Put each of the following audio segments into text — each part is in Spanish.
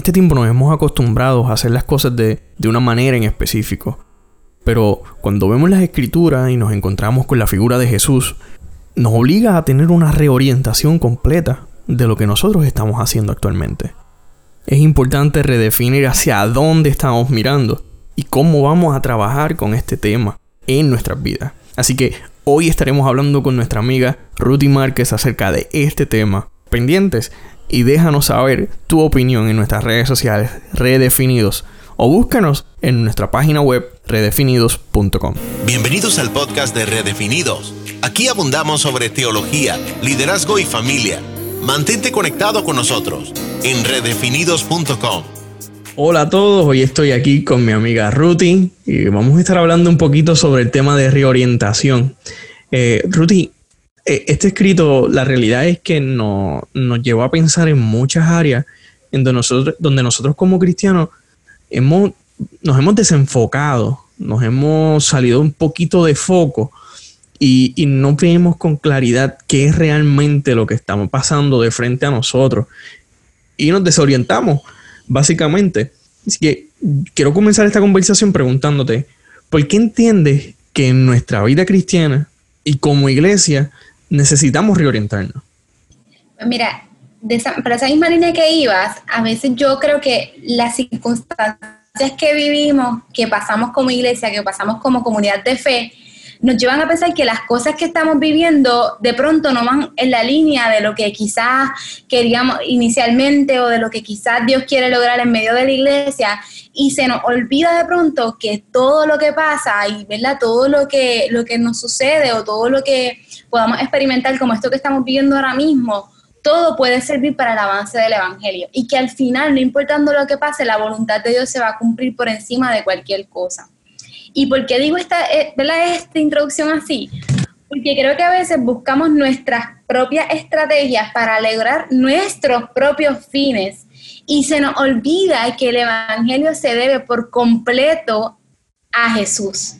este tiempo nos hemos acostumbrado a hacer las cosas de, de una manera en específico. Pero cuando vemos las escrituras y nos encontramos con la figura de Jesús, nos obliga a tener una reorientación completa de lo que nosotros estamos haciendo actualmente. Es importante redefinir hacia dónde estamos mirando y cómo vamos a trabajar con este tema en nuestras vidas. Así que hoy estaremos hablando con nuestra amiga Rudy Márquez acerca de este tema. Pendientes y déjanos saber tu opinión en nuestras redes sociales redefinidos o búscanos en nuestra página web redefinidos.com. Bienvenidos al podcast de Redefinidos. Aquí abundamos sobre teología, liderazgo y familia. Mantente conectado con nosotros en redefinidos.com. Hola a todos, hoy estoy aquí con mi amiga Ruti y vamos a estar hablando un poquito sobre el tema de reorientación. Eh, Ruti, este escrito, la realidad es que nos llevó a pensar en muchas áreas en donde nosotros, donde nosotros como cristianos hemos, nos hemos desenfocado, nos hemos salido un poquito de foco y, no vemos con claridad qué es realmente lo que estamos pasando de frente a nosotros y nos desorientamos, básicamente. Así que quiero comenzar esta conversación preguntándote, ¿por qué entiendes que en nuestra vida cristiana y como iglesia necesitamos reorientarnos? Mira, para esa misma línea que ibas, a veces yo creo que las circunstancias que vivimos, que pasamos como iglesia, que pasamos como comunidad de fe, nos llevan a pensar que las cosas que estamos viviendo de pronto no van en la línea de lo que quizás queríamos inicialmente o de lo que quizás Dios quiere lograr en medio de la iglesia y se nos olvida de pronto que todo lo que pasa y ¿verdad? todo lo que, lo que nos sucede o todo lo que podamos experimentar como esto que estamos viviendo ahora mismo, todo puede servir para el avance del Evangelio y que al final, no importando lo que pase, la voluntad de Dios se va a cumplir por encima de cualquier cosa. ¿Y por qué digo esta, eh, esta introducción así? Porque creo que a veces buscamos nuestras propias estrategias para lograr nuestros propios fines y se nos olvida que el Evangelio se debe por completo a Jesús,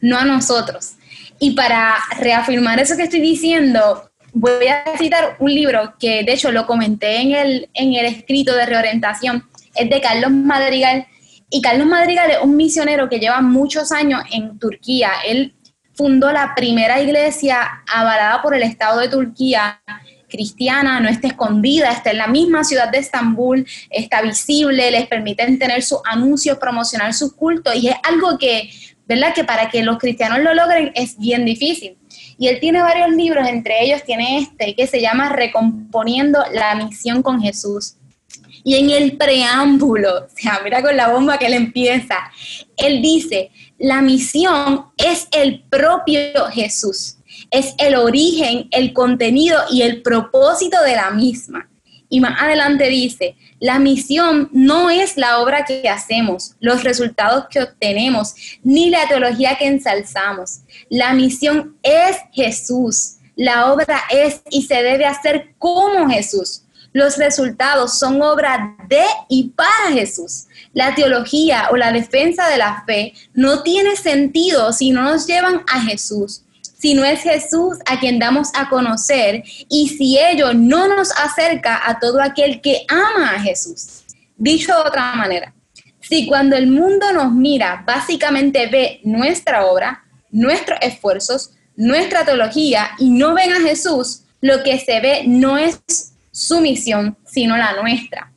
no a nosotros. Y para reafirmar eso que estoy diciendo, voy a citar un libro que de hecho lo comenté en el, en el escrito de reorientación, es de Carlos Madrigal. Y Carlos Madrigal es un misionero que lleva muchos años en Turquía. Él fundó la primera iglesia avalada por el Estado de Turquía, cristiana, no está escondida, está en la misma ciudad de Estambul, está visible, les permiten tener sus anuncios, promocionar sus cultos y es algo que, ¿verdad? Que para que los cristianos lo logren es bien difícil. Y él tiene varios libros, entre ellos tiene este que se llama Recomponiendo la misión con Jesús. Y en el preámbulo, o sea, mira con la bomba que él empieza, él dice, la misión es el propio Jesús, es el origen, el contenido y el propósito de la misma. Y más adelante dice, la misión no es la obra que hacemos, los resultados que obtenemos, ni la teología que ensalzamos. La misión es Jesús. La obra es y se debe hacer como Jesús. Los resultados son obra de y para Jesús. La teología o la defensa de la fe no tiene sentido si no nos llevan a Jesús si no es Jesús a quien damos a conocer y si ello no nos acerca a todo aquel que ama a Jesús. Dicho de otra manera, si cuando el mundo nos mira básicamente ve nuestra obra, nuestros esfuerzos, nuestra teología y no ven a Jesús, lo que se ve no es su misión, sino la nuestra.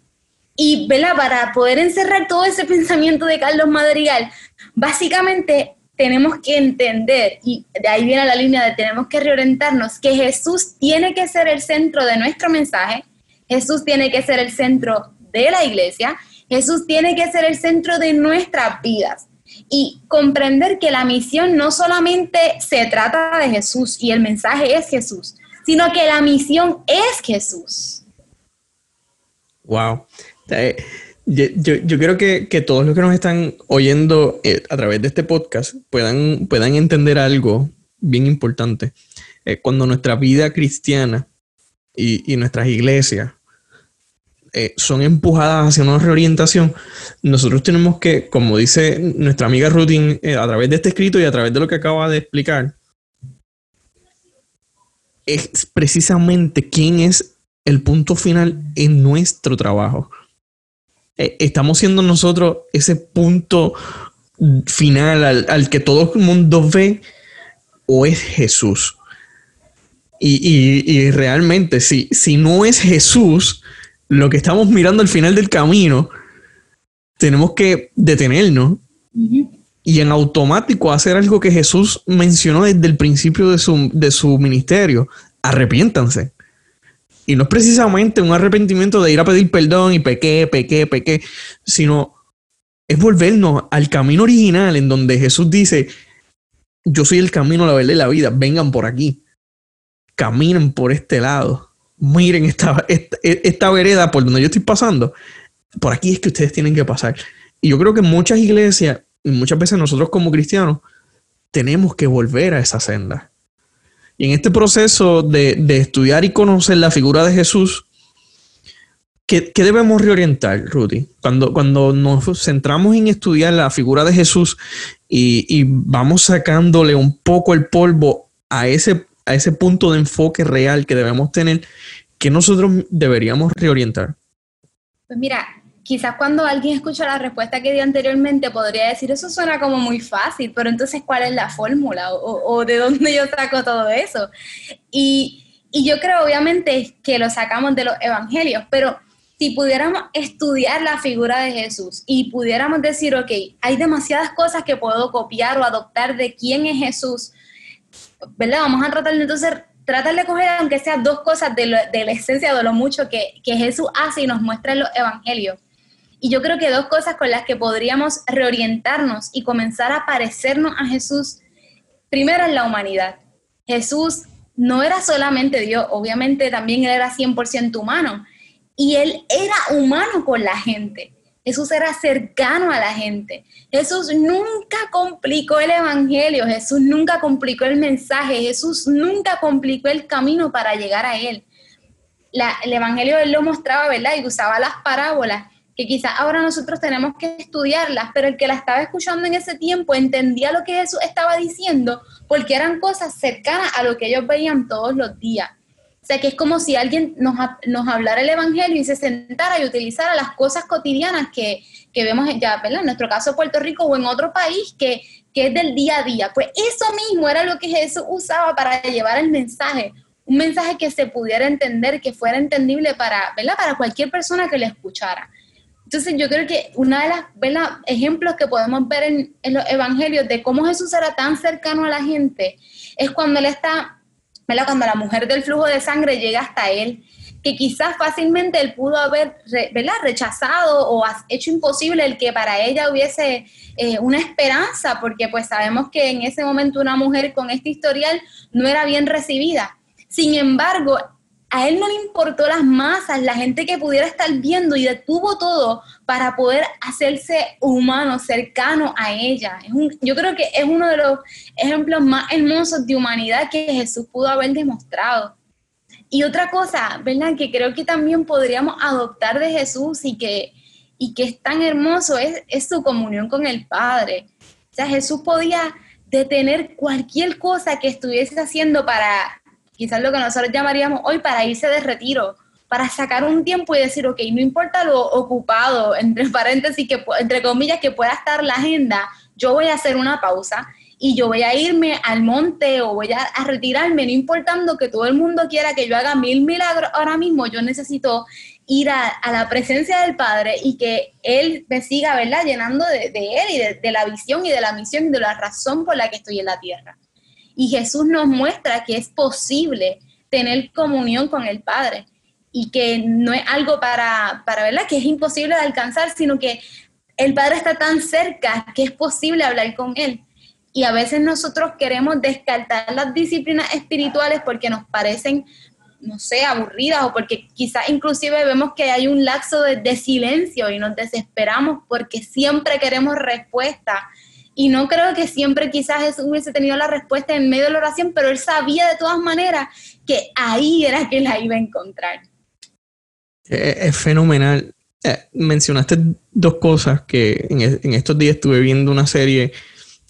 Y ¿verdad? para poder encerrar todo ese pensamiento de Carlos Madrigal, básicamente tenemos que entender, y de ahí viene la línea de tenemos que reorientarnos, que Jesús tiene que ser el centro de nuestro mensaje, Jesús tiene que ser el centro de la iglesia, Jesús tiene que ser el centro de nuestras vidas. Y comprender que la misión no solamente se trata de Jesús y el mensaje es Jesús, sino que la misión es Jesús. Wow. Yo, yo, creo que, todos los que nos están oyendo eh, a través de este podcast puedan, puedan entender algo bien importante. Eh, cuando nuestra vida cristiana y, nuestras iglesias eh, son empujadas hacia una reorientación, nosotros tenemos que, como dice nuestra amiga Rutin, a través de este escrito y a través de lo que acaba de explicar, es precisamente quién es el punto final en nuestro trabajo Eh, ¿Estamos siendo nosotros ese punto final al, que todo el mundo ve o es Jesús? Y, realmente, si, si no es Jesús, lo que estamos mirando al final del camino, tenemos que detenernos y en automático hacer algo que Jesús mencionó desde el principio de su, de su ministerio. Arrepiéntanse. Y no es precisamente un arrepentimiento de ir a pedir perdón y pequé, pequé, pequé, sino es volvernos al camino original en donde Jesús dice, yo soy el camino, la verdad y la vida, vengan por aquí, caminen por este lado, miren esta, esta, vereda por donde yo estoy pasando, por aquí es que ustedes tienen que pasar. Y yo creo que muchas iglesias muchas veces nosotros como cristianos tenemos que volver a esa senda. Y en este proceso de, estudiar y conocer la figura de Jesús, ¿qué, debemos reorientar, Rudy? Cuando, cuando nos centramos en estudiar la figura de Jesús y, vamos sacándole un poco el polvo a ese, a ese punto de enfoque real que debemos tener, ¿qué nosotros deberíamos reorientar? Pues mira, quizás cuando alguien escucha la respuesta que di anteriormente podría decir, eso suena como muy fácil, pero entonces, ¿cuál es la fórmula? ¿O, de dónde yo saco todo eso? Y, yo creo, obviamente, que lo sacamos de los evangelios, pero si pudiéramos estudiar la figura de Jesús y pudiéramos decir, ok, hay demasiadas cosas que puedo copiar o adoptar de quién es Jesús, ¿verdad? Vamos a tratar de entonces tratar de coger aunque sea dos cosas de, la esencia de lo mucho que, que, Jesús hace y nos muestra en los evangelios y yo creo que dos cosas con las que podríamos reorientarnos y comenzar a parecernos a Jesús, primero es la humanidad. Jesús no era solamente Dios, obviamente también él era 100% humano. Y él era humano con la gente. Jesús era cercano a la gente. Jesús nunca complicó el Evangelio, Jesús nunca complicó el mensaje, Jesús nunca complicó el camino para llegar a Él. el Evangelio Él lo mostraba, ¿verdad? Y usaba las parábolas que quizás ahora nosotros tenemos que estudiarlas, pero el que la estaba escuchando en ese tiempo entendía lo que Jesús estaba diciendo porque eran cosas cercanas a lo que ellos veían todos los días. O sea, que es como si alguien nos, nos hablara el Evangelio y se sentara y utilizara las cosas cotidianas que, que vemos ya, ¿verdad? En nuestro caso Puerto Rico o en otro país que, que es del día a día. Pues eso mismo era lo que Jesús usaba para llevar el mensaje un mensaje que se pudiera entender, que fuera entendible para, para cualquier persona que le escuchara. Entonces yo creo que una de las ejemplos que podemos ver en, los evangelios de cómo Jesús era tan cercano a la gente es cuando él está, ¿verdad? cuando la mujer del flujo de sangre llega hasta él, que quizás fácilmente él pudo haber ¿verdad? rechazado o hecho imposible el que para ella hubiese eh, una esperanza, porque pues sabemos que en ese momento una mujer con este historial no era bien recibida. Sin embargo, a él no le importó las masas, la gente que pudiera estar viendo y detuvo todo para poder hacerse humano, cercano a ella. yo creo que es uno de los ejemplos más hermosos de humanidad que Jesús pudo haber demostrado. Y otra cosa, ¿verdad? Que creo que también podríamos adoptar de Jesús y que, y que es tan hermoso es, es su comunión con el Padre. O sea, Jesús podía detener cualquier cosa que estuviese haciendo para quizás lo que nosotros llamaríamos hoy para irse de retiro, para sacar un tiempo y decir, ok, no importa lo ocupado, entre paréntesis, que, entre comillas, que pueda estar la agenda, yo voy a hacer una pausa y yo voy a irme al monte o voy a, retirarme, no importando que todo el mundo quiera que yo haga mil milagros ahora mismo, yo necesito ir a, la presencia del Padre y que Él me siga, ¿verdad? Llenando de, Él y de, de la visión y de la misión y de la razón por la que estoy en la tierra. Y Jesús nos muestra que es posible tener comunión con el Padre y que no es algo para, para ¿verdad? Que es imposible de alcanzar, sino que el Padre está tan cerca que es posible hablar con Él. Y a veces nosotros queremos descartar las disciplinas espirituales porque nos parecen, no sé, aburridas o porque quizás inclusive vemos que hay un lapso de, de silencio y nos desesperamos porque siempre queremos respuesta y no creo que siempre quizás Jesús hubiese tenido la respuesta en medio de la oración, pero él sabía de todas maneras que ahí era que la iba a encontrar. Es, fenomenal. Eh, mencionaste dos cosas que en, estos días estuve viendo una serie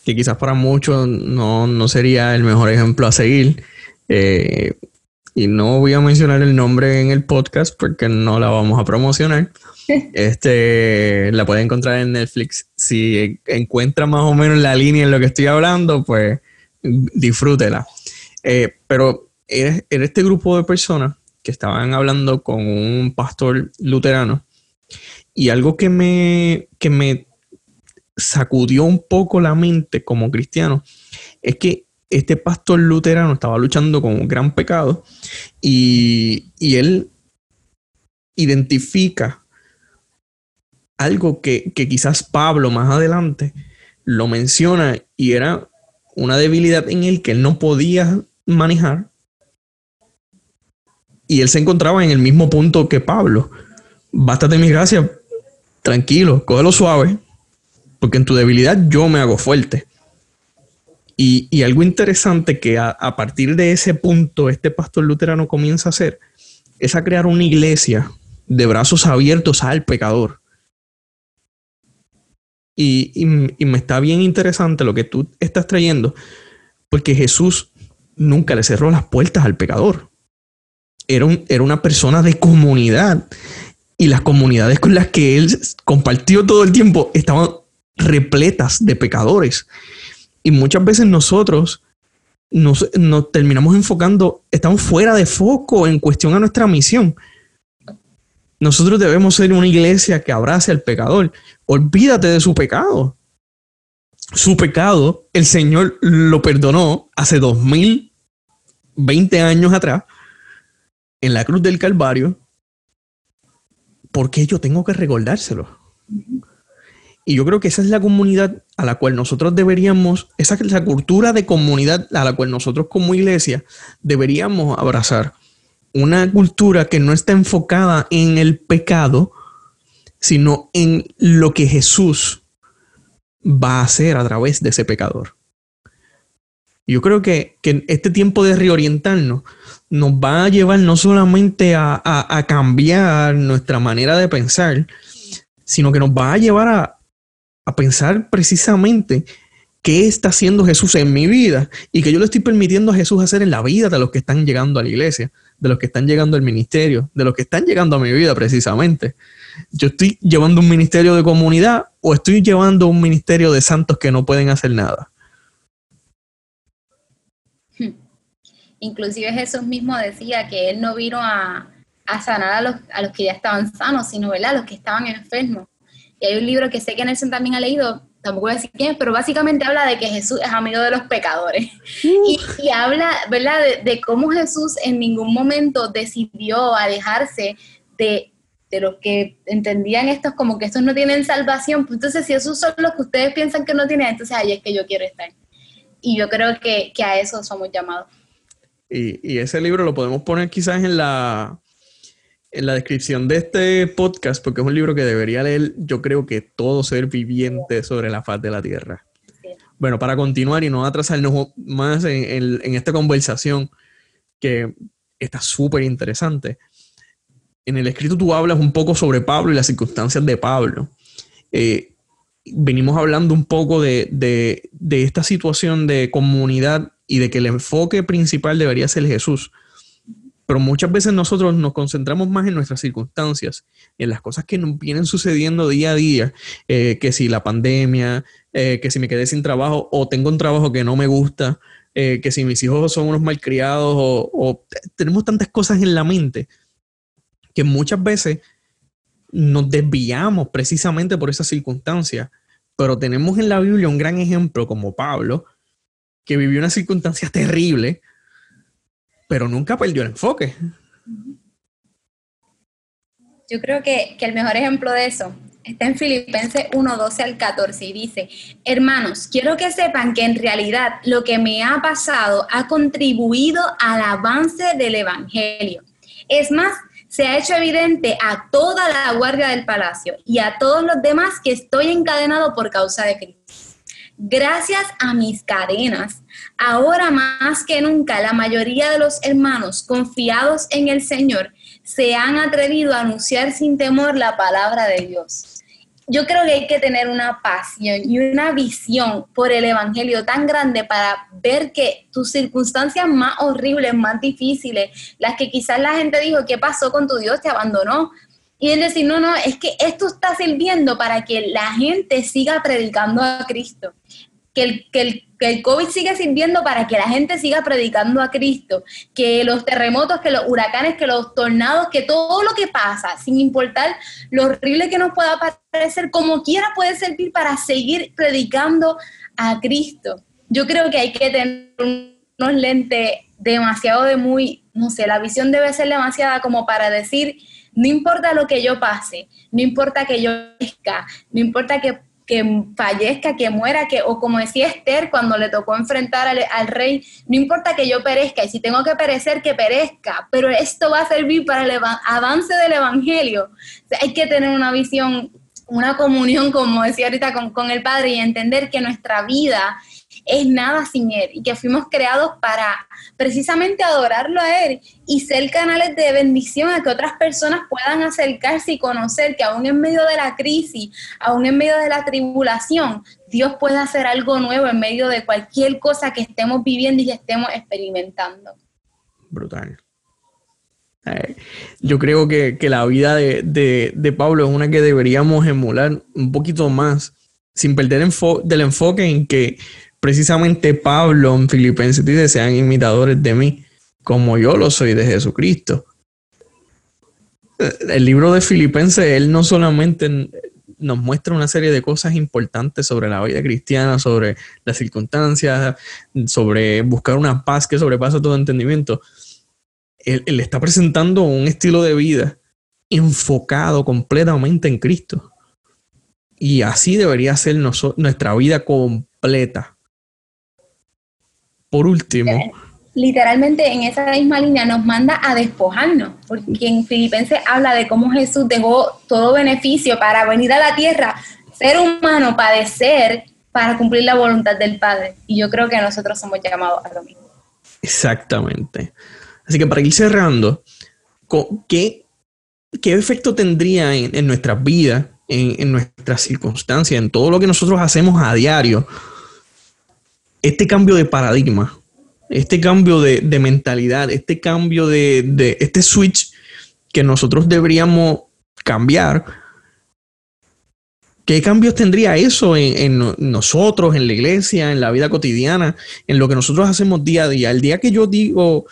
que quizás para muchos no, sería el mejor ejemplo a seguir. Eh, y no voy a mencionar el nombre en el podcast porque no la vamos a promocionar. Este, la pueden encontrar en Netflix. Si encuentra más o menos la línea en lo que estoy hablando, pues disfrútela. Eh, pero era, este grupo de personas que estaban hablando con un pastor luterano y algo que me, que me sacudió un poco la mente como cristiano es que este pastor luterano estaba luchando con un gran pecado y, y él identifica algo que, quizás Pablo más adelante lo menciona y era una debilidad en él que él no podía manejar. Y él se encontraba en el mismo punto que Pablo. Bástate mi gracia, tranquilo, cógelo suave, porque en tu debilidad yo me hago fuerte. Y, algo interesante que a, a, partir de ese punto este pastor luterano comienza a hacer es a crear una iglesia de brazos abiertos al pecador. Y, me está bien interesante lo que tú estás trayendo, porque Jesús nunca le cerró las puertas al pecador. Era, era una persona de comunidad y las comunidades con las que él compartió todo el tiempo estaban repletas de pecadores. Y muchas veces nosotros nos, nos, terminamos enfocando, estamos fuera de foco en cuestión a nuestra misión. Nosotros debemos ser una iglesia que abrace al pecador. Olvídate de su pecado. Su pecado, el Señor lo perdonó hace dos mil veinte años atrás en la cruz del Calvario. ¿Por qué yo tengo que recordárselo? Y yo creo que esa es la comunidad a la cual nosotros deberíamos, esa es la cultura de comunidad a la cual nosotros como iglesia deberíamos abrazar una cultura que no está enfocada en el pecado, sino en lo que Jesús va a hacer a través de ese pecador. Yo creo que, este tiempo de reorientarnos nos va a llevar no solamente a, a, cambiar nuestra manera de pensar, sino que nos va a llevar a, a pensar precisamente qué está haciendo Jesús en mi vida y que yo le estoy permitiendo a Jesús hacer en la vida de los que están llegando a la iglesia de los que están llegando al ministerio, de los que están llegando a mi vida precisamente. Yo estoy llevando un ministerio de comunidad o estoy llevando un ministerio de santos que no pueden hacer nada. Hmm. Inclusive Jesús mismo decía que él no vino a, sanar a los, a los, que ya estaban sanos, sino a los que estaban enfermos. Y hay un libro que sé que Nelson también ha leído, tampoco voy a decir quién, pero básicamente habla de que Jesús es amigo de los pecadores. Y, habla, ¿verdad?, de, cómo Jesús en ningún momento decidió alejarse de, de los que entendían estos como que estos no tienen salvación. Pues entonces, si esos son los que ustedes piensan que no tienen, entonces ahí es que yo quiero estar. Y yo creo que, que a eso somos llamados. Y, y ese libro lo podemos poner quizás en la, en la descripción de este podcast, porque es un libro que debería leer, yo creo que todo ser viviente sobre la faz de la Tierra. Bueno, para continuar y no atrasarnos más en, esta conversación, que está súper interesante. En el escrito tú hablas un poco sobre Pablo y las circunstancias de Pablo. Eh, venimos hablando un poco de, de esta situación de comunidad y de que el enfoque principal debería ser Jesús pero muchas veces nosotros nos concentramos más en nuestras circunstancias, en las cosas que nos vienen sucediendo día a día, eh, que si la pandemia, eh, que si me quedé sin trabajo o tengo un trabajo que no me gusta, eh, que si mis hijos son unos malcriados o, o tenemos tantas cosas en la mente que muchas veces nos desviamos precisamente por esas circunstancias. Pero tenemos en la Biblia un gran ejemplo como Pablo, que vivió una circunstancia terrible, pero nunca perdió el enfoque. Yo creo que, el mejor ejemplo de eso está en Filipenses 1, 12 al 14 y dice, hermanos, quiero que sepan que en realidad lo que me ha pasado ha contribuido al avance del Evangelio. Es más, se ha hecho evidente a toda la guardia del palacio y a todos los demás que estoy encadenado por causa de Cristo. Gracias a mis cadenas, ahora más que nunca la mayoría de los hermanos confiados en el Señor se han atrevido a anunciar sin temor la palabra de Dios. Yo creo que hay que tener una pasión y una visión por el Evangelio tan grande para ver que tus circunstancias más horribles, más difíciles, las que quizás la gente dijo, ¿qué pasó con tu Dios? Te abandonó. Y él decir, no, no, es que esto está sirviendo para que la gente siga predicando a Cristo. Que el, que, el, que el COVID siga sirviendo para que la gente siga predicando a Cristo. Que los terremotos, que los huracanes, que los tornados, que todo lo que pasa, sin importar lo horrible que nos pueda parecer, como quiera puede servir para seguir predicando a Cristo. Yo creo que hay que tener unos lentes demasiado de muy, no sé, la visión debe ser demasiada como para decir, no importa lo que yo pase, no importa que yo fallezca, no importa que, fallezca, que muera, que, o como decía Esther cuando le tocó enfrentar al, rey, no importa que yo perezca, y si tengo que perecer, que perezca, pero esto va a servir para el avance del Evangelio. hay que tener una visión, una comunión, como decía ahorita, con, con el Padre y entender que nuestra vida es nada sin Él y que fuimos creados para precisamente adorarlo a Él y ser canales de bendición a que otras personas puedan acercarse y conocer que aún en medio de la crisis, aún en medio de la tribulación, Dios puede hacer algo nuevo en medio de cualquier cosa que estemos viviendo y que estemos experimentando. Brutal. Eh, yo creo que, la vida de, Pablo es una que deberíamos emular un poquito más, sin perder del enfoque en que precisamente Pablo en Filipenses dice, sean imitadores de mí, como yo lo soy de Jesucristo. El libro de Filipenses, él no solamente nos muestra una serie de cosas importantes sobre la vida cristiana, sobre las circunstancias, sobre buscar una paz que sobrepasa todo entendimiento. Él, él está presentando un estilo de vida enfocado completamente en Cristo. Y así debería ser nuestra vida completa por último. Literalmente en esa misma línea nos manda a despojarnos, porque en Filipenses habla de cómo Jesús dejó todo beneficio para venir a la tierra, ser humano, padecer para cumplir la voluntad del Padre. Y yo creo que nosotros somos llamados a lo mismo. Exactamente. Así que para ir cerrando, ¿qué, qué efecto tendría en, nuestras vidas, en, en nuestras circunstancias, en todo lo que nosotros hacemos a diario? Este cambio de paradigma, este cambio de, mentalidad, este cambio de, este switch que nosotros deberíamos cambiar, ¿qué cambios tendría eso en, nosotros, en la iglesia, en la vida cotidiana, en lo que nosotros hacemos día a día? El día que yo digo,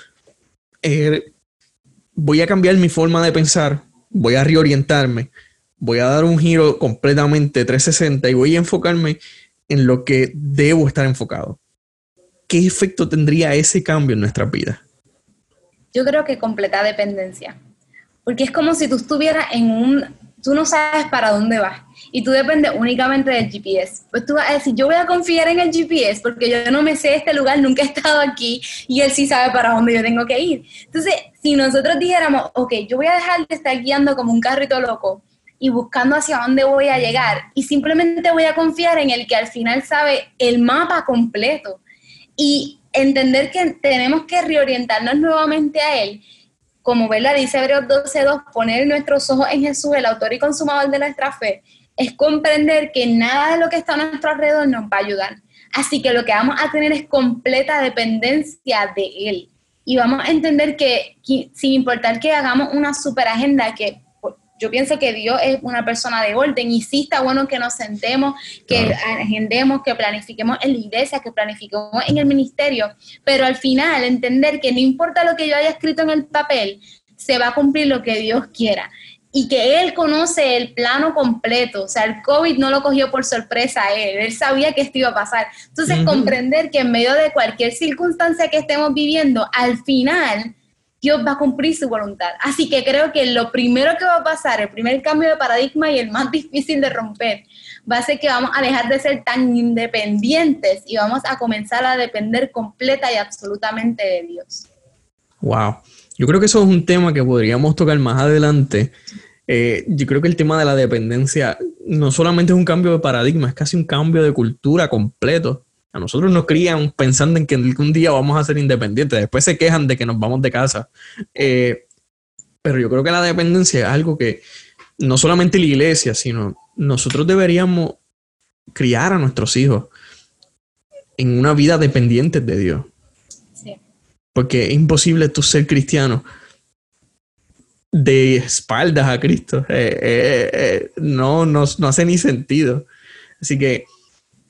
eh, voy a cambiar mi forma de pensar, voy a reorientarme, voy a dar un giro completamente 360 y voy a enfocarme en lo que debo estar enfocado. ¿Qué efecto tendría ese cambio en nuestra vida? Yo creo que completa dependencia, porque es como si tú estuvieras en un, tú no sabes para dónde vas y tú dependes únicamente del GPS. Pues tú vas a decir, yo voy a confiar en el GPS porque yo no me sé este lugar, nunca he estado aquí y él sí sabe para dónde yo tengo que ir. Entonces, si nosotros dijéramos, ok, yo voy a dejar de estar guiando como un carrito loco y buscando hacia dónde voy a llegar y simplemente voy a confiar en el que al final sabe el mapa completo y entender que tenemos que reorientarnos nuevamente a Él, como la dice Hebreos 12.2, poner nuestros ojos en Jesús, el autor y consumador de nuestra fe, es comprender que nada de lo que está a nuestro alrededor nos va a ayudar. Así que lo que vamos a tener es completa dependencia de Él. Y vamos a entender que, sin importar que hagamos una super agenda, que yo pienso que Dios es una persona de orden y sí está bueno que nos sentemos, que agendemos, que planifiquemos en la iglesia, que planifiquemos en el ministerio, pero al final entender que no importa lo que yo haya escrito en el papel, se va a cumplir lo que Dios quiera. Y que Él conoce el plano completo, o sea, el COVID no lo cogió por sorpresa a Él, Él sabía que esto iba a pasar. Entonces, comprender que en medio de cualquier circunstancia que estemos viviendo, al final Dios va a cumplir su voluntad. Así que creo que lo primero que va a pasar, el primer cambio de paradigma y el más difícil de romper, va a ser que vamos a dejar de ser tan independientes y vamos a comenzar a depender completa y absolutamente de Dios. Wow. Yo creo que eso es un tema que podríamos tocar más adelante. Eh, yo creo que el tema de la dependencia no solamente es un cambio de paradigma, es casi un cambio de cultura completo. A nosotros nos crían pensando en que algún día vamos a ser independientes. Después se quejan de que nos vamos de casa. Eh, pero yo creo que la dependencia es algo que no solamente la iglesia, sino nosotros deberíamos criar a nuestros hijos en una vida dependiente de Dios. Porque es imposible tú ser cristiano de espaldas a Cristo. Eh, eh, eh, no, no, no, hace ni sentido. Así que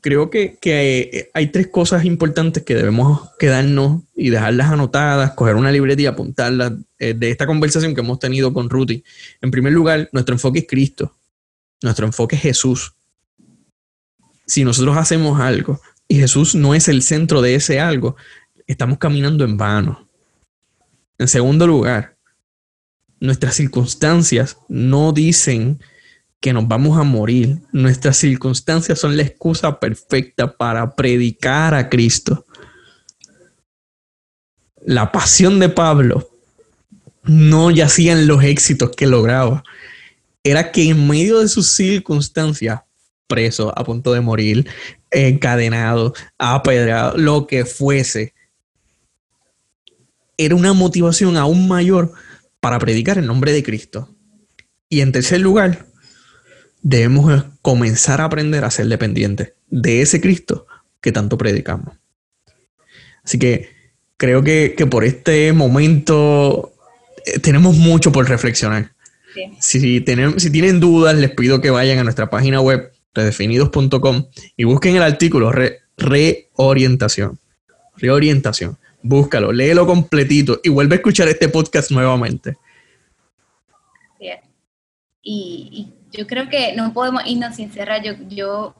creo que, que, hay tres cosas importantes que debemos quedarnos y dejarlas anotadas, coger una libreta y apuntarlas de esta conversación que hemos tenido con Ruti. En primer lugar, nuestro enfoque es Cristo. Nuestro enfoque es Jesús. Si nosotros hacemos algo y Jesús no es el centro de ese algo, estamos caminando en vano. En segundo lugar, nuestras circunstancias no dicen que nos vamos a morir. Nuestras circunstancias son la excusa perfecta para predicar a Cristo. La pasión de Pablo no yacía en los éxitos que lograba. Era que en medio de sus circunstancias, preso, a punto de morir, encadenado, apedrado, lo que fuese, era una motivación aún mayor para predicar el nombre de Cristo. Y en tercer lugar, debemos comenzar a aprender a ser dependientes de ese Cristo que tanto predicamos. Así que creo que, por este momento eh, tenemos mucho por reflexionar. Si, tienen, si tienen dudas, les pido que vayan a nuestra página web redefinidos.com y busquen el artículo reorientación. Reorientación búscalo, léelo completito y vuelve a escuchar este podcast nuevamente. Y, yo creo que no podemos irnos sin cerrar. Yo, yo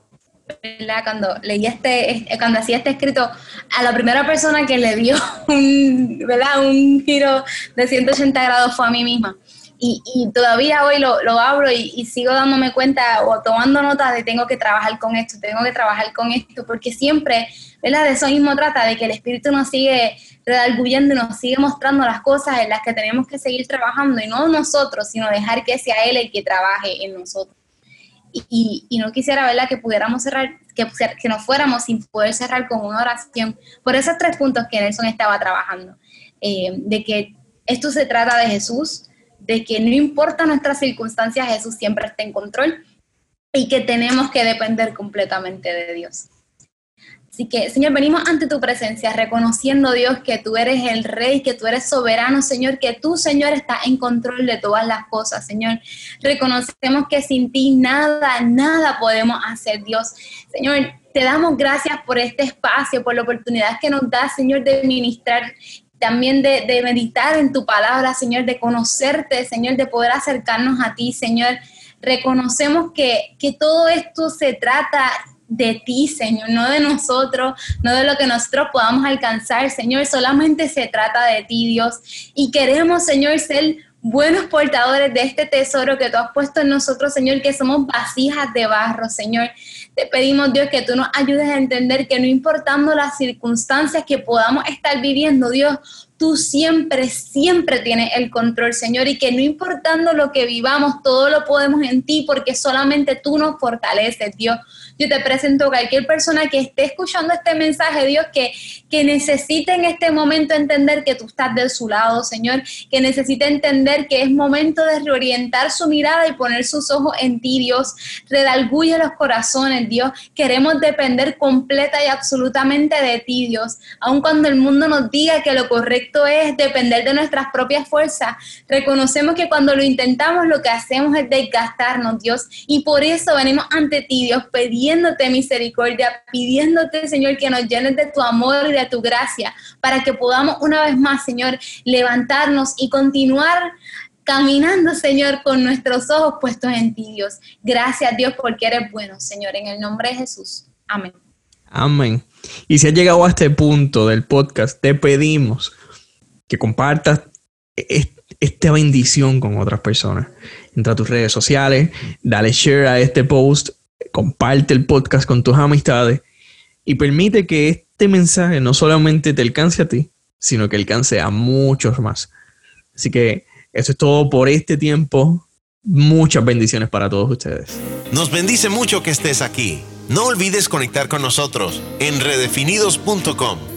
cuando leí este, cuando hacía este escrito, a la primera persona que le dio un, ¿verdad? un giro de 180 grados fue a mí misma. Y, todavía hoy lo, lo abro y, sigo dándome cuenta o tomando nota de tengo que trabajar con esto, tengo que trabajar con esto, porque siempre ¿verdad? De eso mismo trata, de que el Espíritu nos sigue redarguyendo y nos sigue mostrando las cosas en las que tenemos que seguir trabajando y no nosotros, sino dejar que sea Él el que trabaje en nosotros. Y, y, no quisiera, ¿verdad?, que pudiéramos cerrar, que, que nos fuéramos sin poder cerrar con una oración por esos tres puntos que Nelson estaba trabajando. Eh, de que esto se trata de Jesús, de que no importa nuestras circunstancias, Jesús siempre está en control y que tenemos que depender completamente de Dios. Así que, Señor, venimos ante tu presencia, reconociendo, Dios, que tú eres el Rey, que tú eres soberano, Señor, que tú, Señor, estás en control de todas las cosas, Señor. Reconocemos que sin ti nada, nada podemos hacer, Dios. Señor, te damos gracias por este espacio, por la oportunidad que nos das, Señor, de ministrar también de, meditar en tu palabra, Señor, de conocerte, Señor, de poder acercarnos a ti, Señor. Reconocemos que, que todo esto se trata de ti, Señor, no de nosotros, no de lo que nosotros podamos alcanzar, Señor, solamente se trata de ti, Dios. Y queremos, Señor, ser buenos portadores de este tesoro que tú has puesto en nosotros, Señor, que somos vasijas de barro, Señor. Te pedimos, Dios, que tú nos ayudes a entender que no importando las circunstancias que podamos estar viviendo, Dios, tú siempre, siempre tienes el control, Señor, y que no importando lo que vivamos, todo lo podemos en ti, porque solamente tú nos fortaleces, Dios. Yo te presento a cualquier persona que esté escuchando este mensaje, Dios, que, que necesite en este momento entender que tú estás de su lado, Señor, que necesite entender que es momento de reorientar su mirada y poner sus ojos en ti, Dios. Redalguye los corazones, Dios. Queremos depender completa y absolutamente de ti, Dios. Aun cuando el mundo nos diga que lo correcto es depender de nuestras propias fuerzas, reconocemos que cuando lo intentamos lo que hacemos es desgastarnos, Dios. Y por eso venimos ante ti, Dios, pidiéndote misericordia, pidiéndote, Señor, que nos llenes de tu amor y de tu gracia, para que podamos una vez más, Señor, levantarnos y continuar caminando, Señor, con nuestros ojos puestos en ti, Dios. Gracias, Dios, porque eres bueno, Señor, en el nombre de Jesús. Amén. Amén. Y si has llegado a este punto del podcast, te pedimos que compartas esta bendición con otras personas. Entra a tus redes sociales, dale share a este post comparte el podcast con tus amistades y permite que este mensaje no solamente te alcance a ti, sino que alcance a muchos más. Así que eso es todo por este tiempo. Muchas bendiciones para todos ustedes. Nos bendice mucho que estés aquí. No olvides conectar con nosotros en redefinidos.com